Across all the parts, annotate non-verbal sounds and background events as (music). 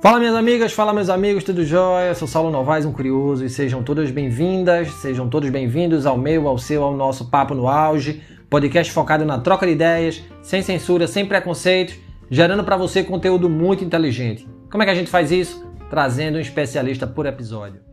Fala minhas amigas, fala meus amigos, tudo jóia? Eu sou Saulo Novaes, um curioso, e sejam todas bem-vindas, sejam todos bem-vindos ao meu, ao seu, ao nosso Papo no Auge, podcast focado na troca de ideias, sem censura, sem preconceitos, gerando para você conteúdo muito inteligente. Como é que a gente faz isso? Trazendo um especialista por episódio.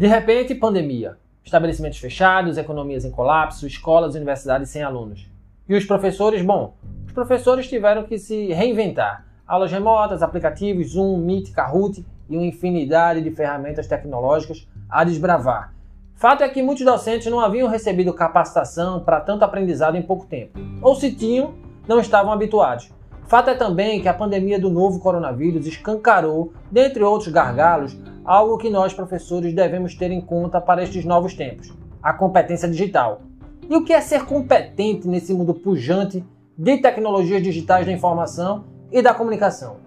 De repente, pandemia. Estabelecimentos fechados, economias em colapso, escolas e universidades sem alunos. E os professores, bom, os professores tiveram que se reinventar. Aulas remotas, aplicativos, Zoom, Meet, Kahoot e uma infinidade de ferramentas tecnológicas a desbravar. Fato é que muitos docentes não haviam recebido capacitação para tanto aprendizado em pouco tempo. Ou se tinham, não estavam habituados. Fato é também que a pandemia do novo coronavírus escancarou, dentre outros gargalos, algo que nós professores devemos ter em conta para estes novos tempos: a competência digital. E o que é ser competente nesse mundo pujante de tecnologias digitais da informação e da comunicação?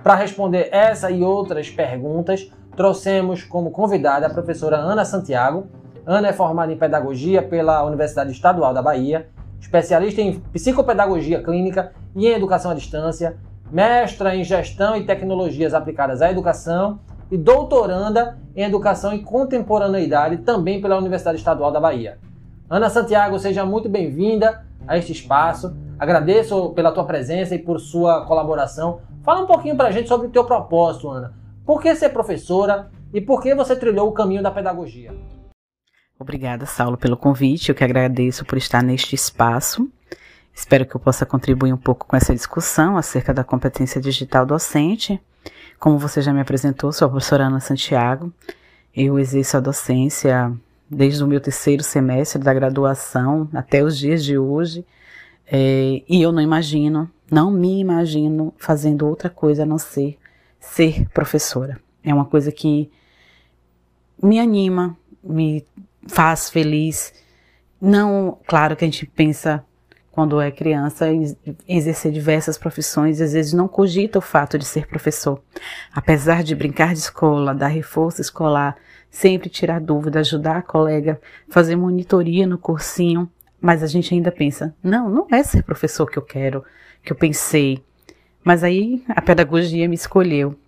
Para responder essa e outras perguntas, trouxemos como convidada a professora Ana Santiago. Ana é formada em pedagogia pela Universidade Estadual da Bahia especialista em psicopedagogia clínica e em educação à distância, mestra em gestão e tecnologias aplicadas à educação e doutoranda em educação e contemporaneidade também pela Universidade Estadual da Bahia. Ana Santiago, seja muito bem-vinda a este espaço. Agradeço pela tua presença e por sua colaboração. Fala um pouquinho para a gente sobre o teu propósito, Ana. Por que ser professora e por que você trilhou o caminho da pedagogia? Obrigada, Saulo, pelo convite. Eu que agradeço por estar neste espaço. Espero que eu possa contribuir um pouco com essa discussão acerca da competência digital docente. Como você já me apresentou, sou a professora Ana Santiago. Eu exerço a docência desde o meu terceiro semestre da graduação até os dias de hoje. É, e eu não imagino, não me imagino fazendo outra coisa a não ser ser professora. É uma coisa que me anima, me faz feliz. Não, claro que a gente pensa quando é criança exercer diversas profissões, às vezes não cogita o fato de ser professor. Apesar de brincar de escola, dar reforço escolar, sempre tirar dúvida, ajudar a colega, fazer monitoria no cursinho, mas a gente ainda pensa, não, não é ser professor que eu quero, que eu pensei. Mas aí a pedagogia me escolheu.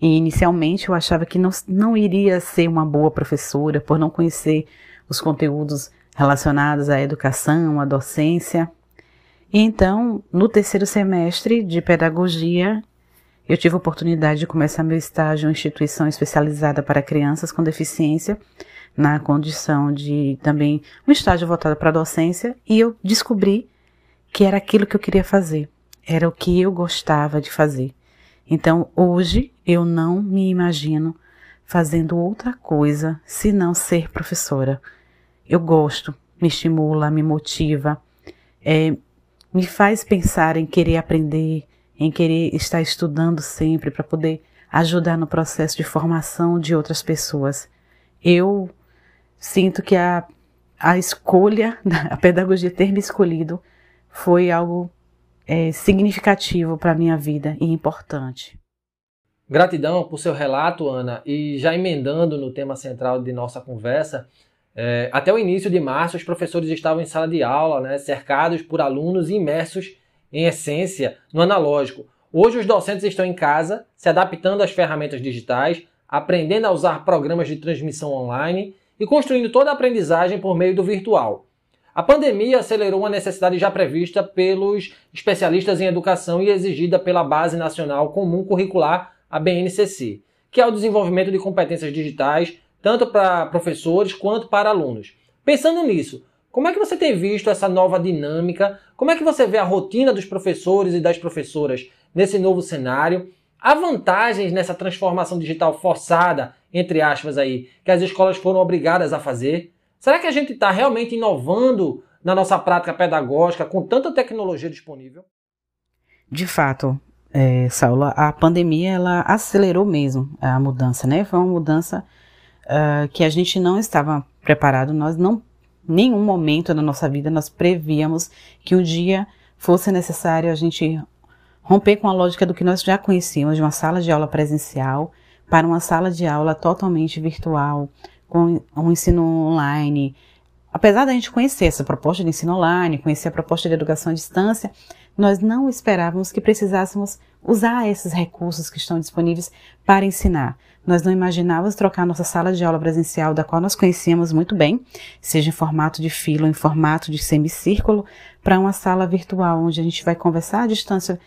E inicialmente eu achava que não, não iria ser uma boa professora por não conhecer os conteúdos relacionados à educação, à docência. Então, no terceiro semestre de pedagogia, eu tive a oportunidade de começar meu estágio em instituição especializada para crianças com deficiência, na condição de também um estágio voltado para a docência, e eu descobri que era aquilo que eu queria fazer, era o que eu gostava de fazer. Então, hoje eu não me imagino fazendo outra coisa senão ser professora. Eu gosto, me estimula, me motiva, é, me faz pensar em querer aprender, em querer estar estudando sempre para poder ajudar no processo de formação de outras pessoas. Eu sinto que a, a escolha, (laughs) a pedagogia ter me escolhido foi algo é, significativo para a minha vida e importante. Gratidão por seu relato, Ana. E já emendando no tema central de nossa conversa, é, até o início de março, os professores estavam em sala de aula, né, cercados por alunos imersos, em essência, no analógico. Hoje, os docentes estão em casa, se adaptando às ferramentas digitais, aprendendo a usar programas de transmissão online e construindo toda a aprendizagem por meio do virtual. A pandemia acelerou uma necessidade já prevista pelos especialistas em educação e exigida pela Base Nacional Comum Curricular, a BNCC, que é o desenvolvimento de competências digitais, tanto para professores quanto para alunos. Pensando nisso, como é que você tem visto essa nova dinâmica? Como é que você vê a rotina dos professores e das professoras nesse novo cenário? Há vantagens nessa transformação digital forçada, entre aspas aí, que as escolas foram obrigadas a fazer? Será que a gente está realmente inovando na nossa prática pedagógica com tanta tecnologia disponível? De fato, é, Saulo, a pandemia ela acelerou mesmo a mudança, né? Foi uma mudança uh, que a gente não estava preparado, nós não, nenhum momento da nossa vida nós prevíamos que um dia fosse necessário a gente romper com a lógica do que nós já conhecíamos de uma sala de aula presencial para uma sala de aula totalmente virtual, com o ensino online. Apesar da gente conhecer essa proposta de ensino online, conhecer a proposta de educação à distância, nós não esperávamos que precisássemos usar esses recursos que estão disponíveis para ensinar. Nós não imaginávamos trocar nossa sala de aula presencial, da qual nós conhecíamos muito bem, seja em formato de fila ou em formato de semicírculo, para uma sala virtual, onde a gente vai conversar à distância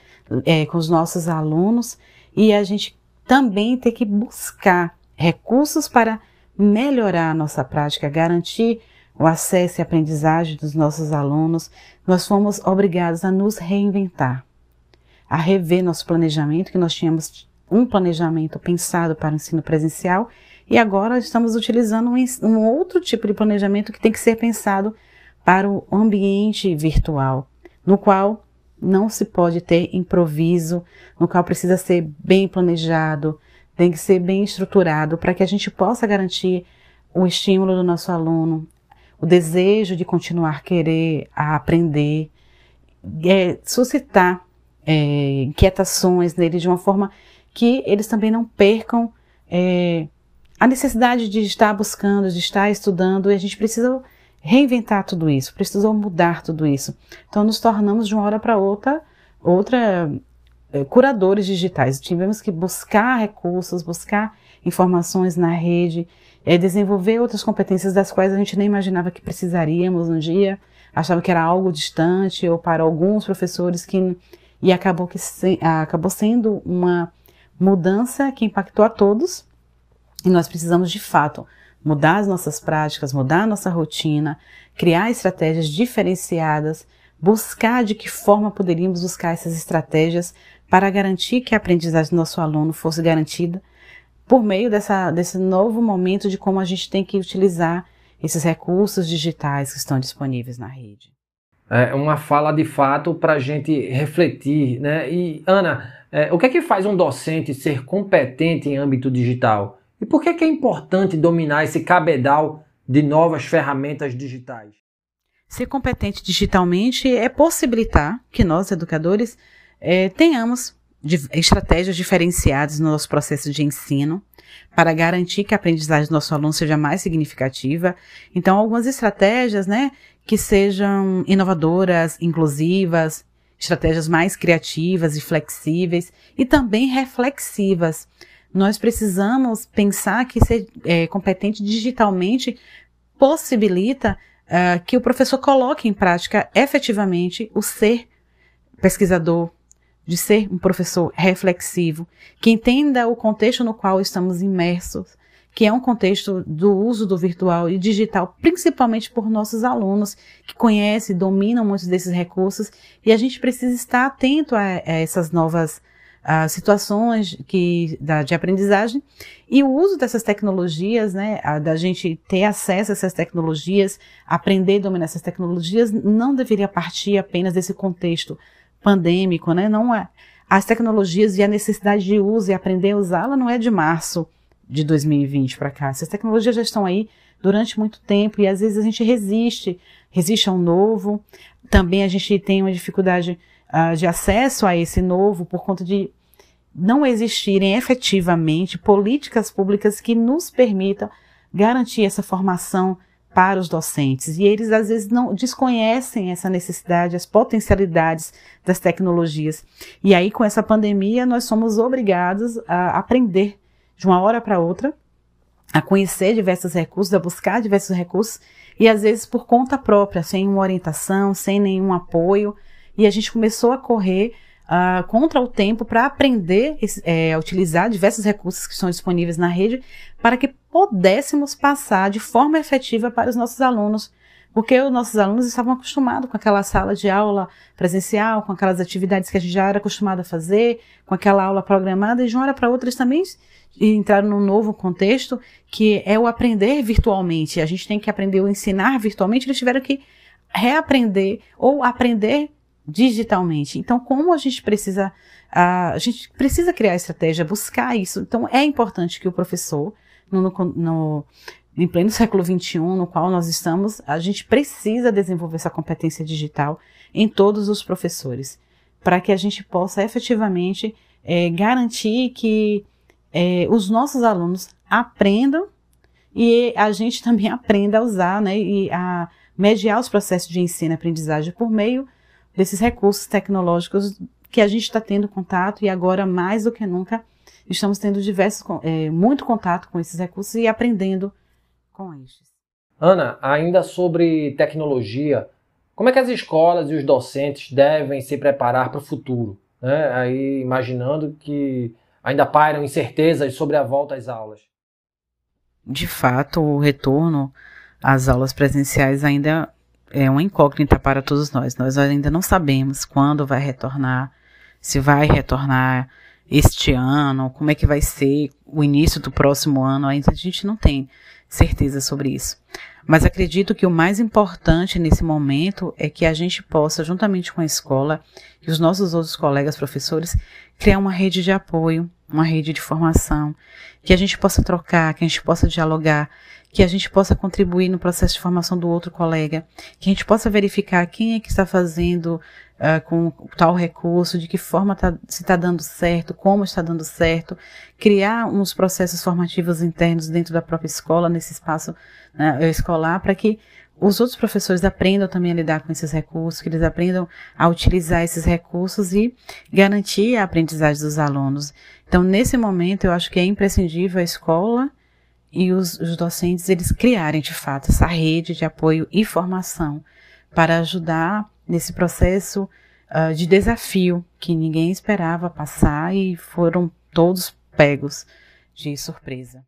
é, com os nossos alunos e a gente também ter que buscar recursos para melhorar a nossa prática, garantir o acesso e aprendizagem dos nossos alunos, nós fomos obrigados a nos reinventar, a rever nosso planejamento, que nós tínhamos um planejamento pensado para o ensino presencial e agora estamos utilizando um, um outro tipo de planejamento que tem que ser pensado para o ambiente virtual, no qual não se pode ter improviso, no qual precisa ser bem planejado, tem que ser bem estruturado para que a gente possa garantir o estímulo do nosso aluno, o desejo de continuar querer aprender, é, suscitar é, inquietações nele de uma forma que eles também não percam é, a necessidade de estar buscando, de estar estudando, e a gente precisa reinventar tudo isso, precisou mudar tudo isso. Então nos tornamos de uma hora para outra outra é, curadores digitais. Tivemos que buscar recursos, buscar informações na rede, é, desenvolver outras competências das quais a gente nem imaginava que precisaríamos um dia, achava que era algo distante ou para alguns professores que e acabou que se, acabou sendo uma mudança que impactou a todos e nós precisamos de fato mudar as nossas práticas, mudar a nossa rotina, criar estratégias diferenciadas, buscar de que forma poderíamos buscar essas estratégias para garantir que a aprendizagem do nosso aluno fosse garantida por meio dessa, desse novo momento de como a gente tem que utilizar esses recursos digitais que estão disponíveis na rede. É uma fala de fato para a gente refletir, né? E Ana, é, o que é que faz um docente ser competente em âmbito digital? E por que é, que é importante dominar esse cabedal de novas ferramentas digitais? Ser competente digitalmente é possibilitar que nós, educadores, é, tenhamos estratégias diferenciadas no nosso processo de ensino para garantir que a aprendizagem do nosso aluno seja mais significativa. Então, algumas estratégias, né, que sejam inovadoras, inclusivas, estratégias mais criativas e flexíveis e também reflexivas. Nós precisamos pensar que ser é, competente digitalmente possibilita uh, que o professor coloque em prática efetivamente o ser pesquisador, de ser um professor reflexivo, que entenda o contexto no qual estamos imersos, que é um contexto do uso do virtual e digital, principalmente por nossos alunos, que conhecem, dominam muitos desses recursos, e a gente precisa estar atento a, a essas novas uh, situações que, da, de aprendizagem. E o uso dessas tecnologias, né, a, da gente ter acesso a essas tecnologias, aprender a dominar essas tecnologias, não deveria partir apenas desse contexto pandêmico, né? Não é as tecnologias e a necessidade de uso e aprender a usá-la não é de março de 2020 para cá. Essas tecnologias já estão aí durante muito tempo e às vezes a gente resiste, resiste ao novo. Também a gente tem uma dificuldade uh, de acesso a esse novo por conta de não existirem efetivamente políticas públicas que nos permitam garantir essa formação para os docentes. E eles às vezes não desconhecem essa necessidade, as potencialidades das tecnologias. E aí, com essa pandemia, nós somos obrigados a aprender de uma hora para outra, a conhecer diversos recursos, a buscar diversos recursos, e às vezes por conta própria, sem uma orientação, sem nenhum apoio. E a gente começou a correr uh, contra o tempo para aprender é, a utilizar diversos recursos que estão disponíveis na rede para que pudéssemos passar de forma efetiva para os nossos alunos. Porque os nossos alunos estavam acostumados com aquela sala de aula presencial, com aquelas atividades que a gente já era acostumado a fazer, com aquela aula programada, e de uma hora para outra eles também entraram num novo contexto que é o aprender virtualmente. A gente tem que aprender o ensinar virtualmente, eles tiveram que reaprender ou aprender digitalmente. Então, como a gente precisa, a, a gente precisa criar estratégia, buscar isso. Então, é importante que o professor, no, no, no em pleno século XXI, no qual nós estamos, a gente precisa desenvolver essa competência digital em todos os professores, para que a gente possa efetivamente é, garantir que é, os nossos alunos aprendam e a gente também (laughs) aprenda a usar né, e a mediar os processos de ensino e aprendizagem por meio desses recursos tecnológicos que a gente está tendo contato e agora mais do que nunca estamos tendo diversos, é, muito contato com esses recursos e aprendendo com estes. Ana, ainda sobre tecnologia, como é que as escolas e os docentes devem se preparar para o futuro? Né? Aí imaginando que ainda pairam incertezas sobre a volta às aulas. De fato, o retorno às aulas presenciais ainda é uma incógnita para todos nós. Nós ainda não sabemos quando vai retornar, se vai retornar este ano, como é que vai ser o início do próximo ano, ainda a gente não tem certeza sobre isso. Mas acredito que o mais importante nesse momento é que a gente possa, juntamente com a escola e os nossos outros colegas professores, criar uma rede de apoio, uma rede de formação, que a gente possa trocar, que a gente possa dialogar, que a gente possa contribuir no processo de formação do outro colega, que a gente possa verificar quem é que está fazendo uh, com tal recurso, de que forma tá, se está dando certo, como está dando certo, criar uns processos formativos internos dentro da própria escola, nesse espaço né, escolar, para que os outros professores aprendam também a lidar com esses recursos, que eles aprendam a utilizar esses recursos e garantir a aprendizagem dos alunos. Então, nesse momento, eu acho que é imprescindível a escola e os, os docentes eles criarem de fato essa rede de apoio e formação para ajudar nesse processo uh, de desafio que ninguém esperava passar e foram todos pegos de surpresa.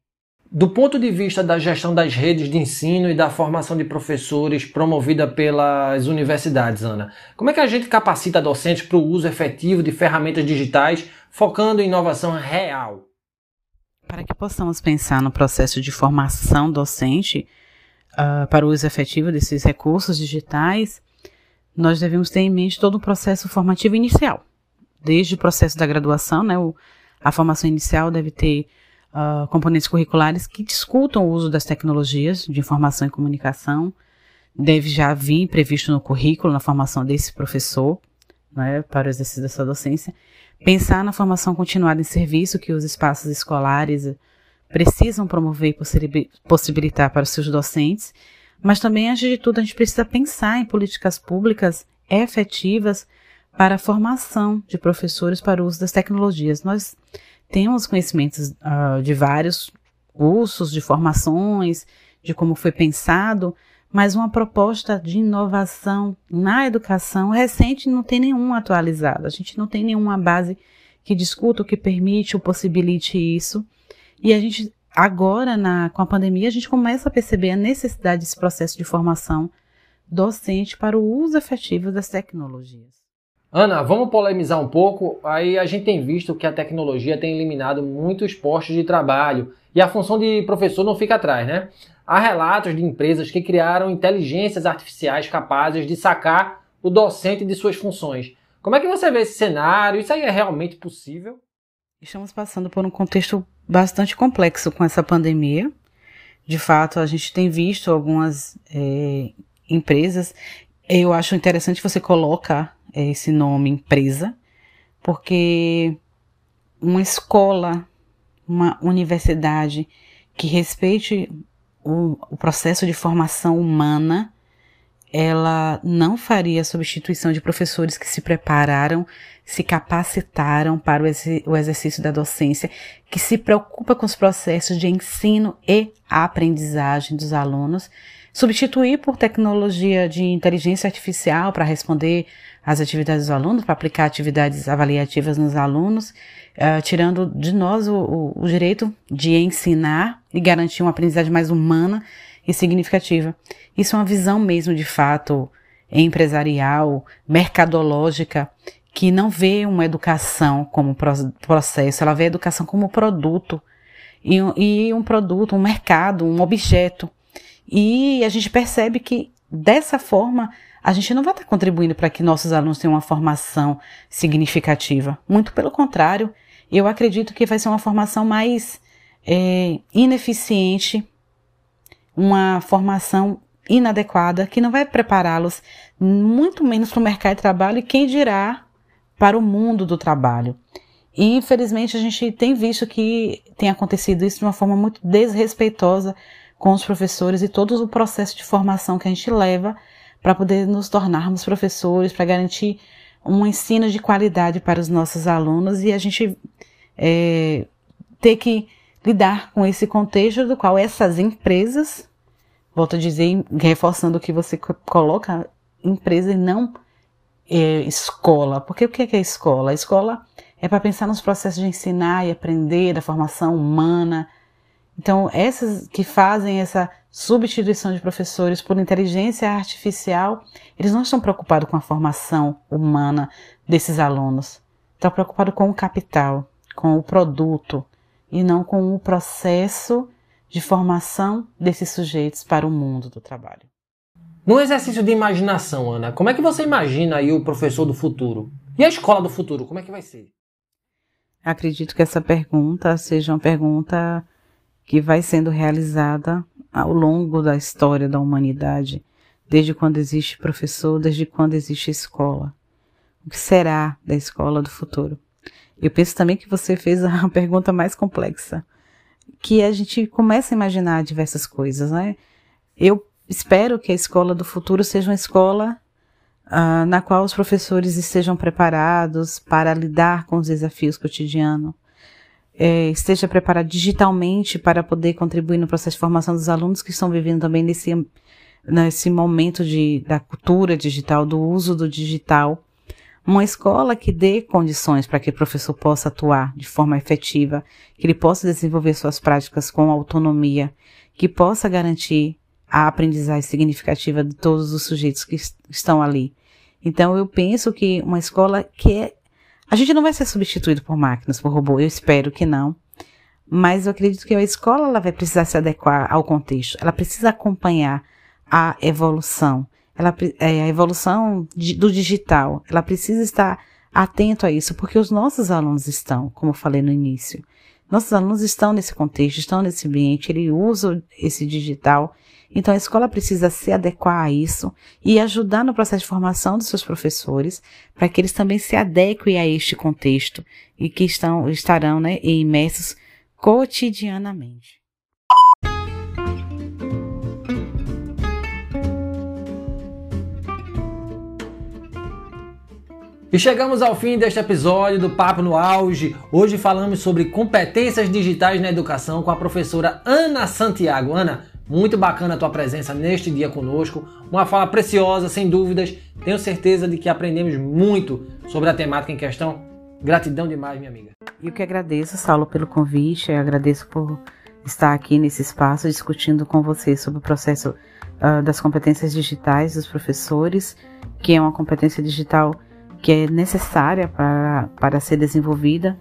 Do ponto de vista da gestão das redes de ensino e da formação de professores promovida pelas universidades, Ana, como é que a gente capacita docentes para o uso efetivo de ferramentas digitais focando em inovação real? Para que possamos pensar no processo de formação docente uh, para o uso efetivo desses recursos digitais, nós devemos ter em mente todo o processo formativo inicial. Desde o processo da graduação, né, o, a formação inicial deve ter uh, componentes curriculares que discutam o uso das tecnologias de informação e comunicação. Deve já vir previsto no currículo, na formação desse professor, né, para o exercício dessa docência. Pensar na formação continuada em serviço que os espaços escolares precisam promover e possibilitar para os seus docentes, mas também, antes de tudo, a gente precisa pensar em políticas públicas efetivas para a formação de professores para o uso das tecnologias. Nós temos conhecimentos uh, de vários cursos, de formações, de como foi pensado, mas uma proposta de inovação na educação recente não tem nenhuma atualizada. A gente não tem nenhuma base que discuta o que permite ou possibilite isso. E a gente, agora, na, com a pandemia, a gente começa a perceber a necessidade desse processo de formação docente para o uso efetivo das tecnologias. Ana, vamos polemizar um pouco. Aí a gente tem visto que a tecnologia tem eliminado muitos postos de trabalho e a função de professor não fica atrás, né? Há relatos de empresas que criaram inteligências artificiais capazes de sacar o docente de suas funções. Como é que você vê esse cenário? Isso aí é realmente possível? Estamos passando por um contexto bastante complexo com essa pandemia. De fato, a gente tem visto algumas é, empresas. Eu acho interessante você colocar é, esse nome empresa, porque uma escola, uma universidade que respeite o, o processo de formação humana, ela não faria substituição de professores que se prepararam, se capacitaram para o exercício da docência, que se preocupa com os processos de ensino e aprendizagem dos alunos, substituir por tecnologia de inteligência artificial para responder às atividades dos alunos, para aplicar atividades avaliativas nos alunos, uh, tirando de nós o, o, o direito de ensinar e garantir uma aprendizagem mais humana e significativa. Isso é uma visão mesmo de fato empresarial, mercadológica, que não vê uma educação como processo, ela vê a educação como produto. E, e um produto, um mercado, um objeto. E a gente percebe que dessa forma a gente não vai estar contribuindo para que nossos alunos tenham uma formação significativa. Muito pelo contrário, eu acredito que vai ser uma formação mais é, ineficiente, uma formação inadequada, que não vai prepará-los muito menos para o mercado de trabalho e quem dirá para o mundo do trabalho. E infelizmente a gente tem visto que tem acontecido isso de uma forma muito desrespeitosa com os professores e todo o processo de formação que a gente leva para poder nos tornarmos professores, para garantir um ensino de qualidade para os nossos alunos e a gente é, ter que lidar com esse contexto do qual essas empresas, volto a dizer, reforçando que você coloca, empresa e não é, escola. Porque o que é, é escola? A escola é para pensar nos processos de ensinar e aprender, da formação humana. Então, essas que fazem essa substituição de professores por inteligência artificial, eles não estão preocupados com a formação humana desses alunos. Estão preocupados com o capital, com o produto e não com o processo de formação desses sujeitos para o mundo do trabalho. Num exercício de imaginação, Ana, como é que você imagina aí o professor do futuro? E a escola do futuro, como é que vai ser? Acredito que essa pergunta seja uma pergunta que vai sendo realizada ao longo da história da humanidade, desde quando existe professor, desde quando existe escola. O que será da escola do futuro? Eu penso também que você fez a (laughs) pergunta mais complexa, que a gente começa a imaginar diversas coisas, né? Eu espero que a escola do futuro seja uma escola uh, na qual os professores estejam preparados para lidar com os desafios cotidianos, é, esteja preparado digitalmente para poder contribuir no processo de formação dos alunos que estão vivendo também nesse, nesse momento de, da cultura digital, do uso do digital. Uma escola que dê condições para que o professor possa atuar de forma efetiva, que ele possa desenvolver suas práticas com autonomia, que possa garantir a aprendizagem significativa de todos os sujeitos que estão ali. Então eu penso que uma escola que é. A gente não vai ser substituído por máquinas, por robô, eu espero que não. Mas eu acredito que a escola ela vai precisar se adequar ao contexto. Ela precisa acompanhar a evolução. Ela, é, a evolução do digital. Ela precisa estar atento a isso, porque os nossos alunos estão, como eu falei no início. Nossos alunos estão nesse contexto, estão nesse ambiente, ele usa esse digital então a escola precisa se adequar a isso e ajudar no processo de formação dos seus professores para que eles também se adequem a este contexto e que estão, estarão né, imersos cotidianamente. E chegamos ao fim deste episódio do Papo no Auge. Hoje falamos sobre competências digitais na educação com a professora Ana Santiago. Ana, muito bacana a tua presença neste dia conosco. Uma fala preciosa, sem dúvidas. Tenho certeza de que aprendemos muito sobre a temática em questão. Gratidão demais, minha amiga. Eu que agradeço, Saulo, pelo convite. Eu agradeço por estar aqui nesse espaço discutindo com você sobre o processo uh, das competências digitais dos professores, que é uma competência digital que é necessária para, para ser desenvolvida,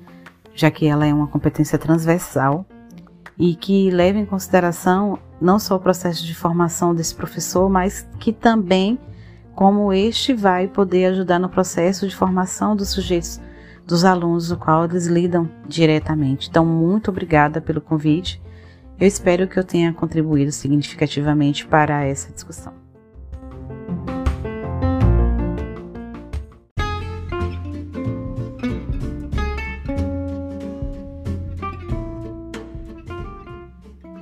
já que ela é uma competência transversal e que leva em consideração não só o processo de formação desse professor, mas que também como este vai poder ajudar no processo de formação dos sujeitos, dos alunos, do qual eles lidam diretamente. Então, muito obrigada pelo convite. Eu espero que eu tenha contribuído significativamente para essa discussão.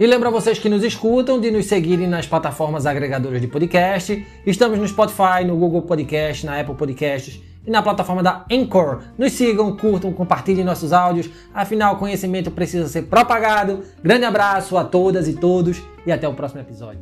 E lembro a vocês que nos escutam de nos seguirem nas plataformas agregadoras de podcast. Estamos no Spotify, no Google Podcast, na Apple Podcasts e na plataforma da Anchor. Nos sigam, curtam, compartilhem nossos áudios. Afinal, conhecimento precisa ser propagado. Grande abraço a todas e todos e até o próximo episódio.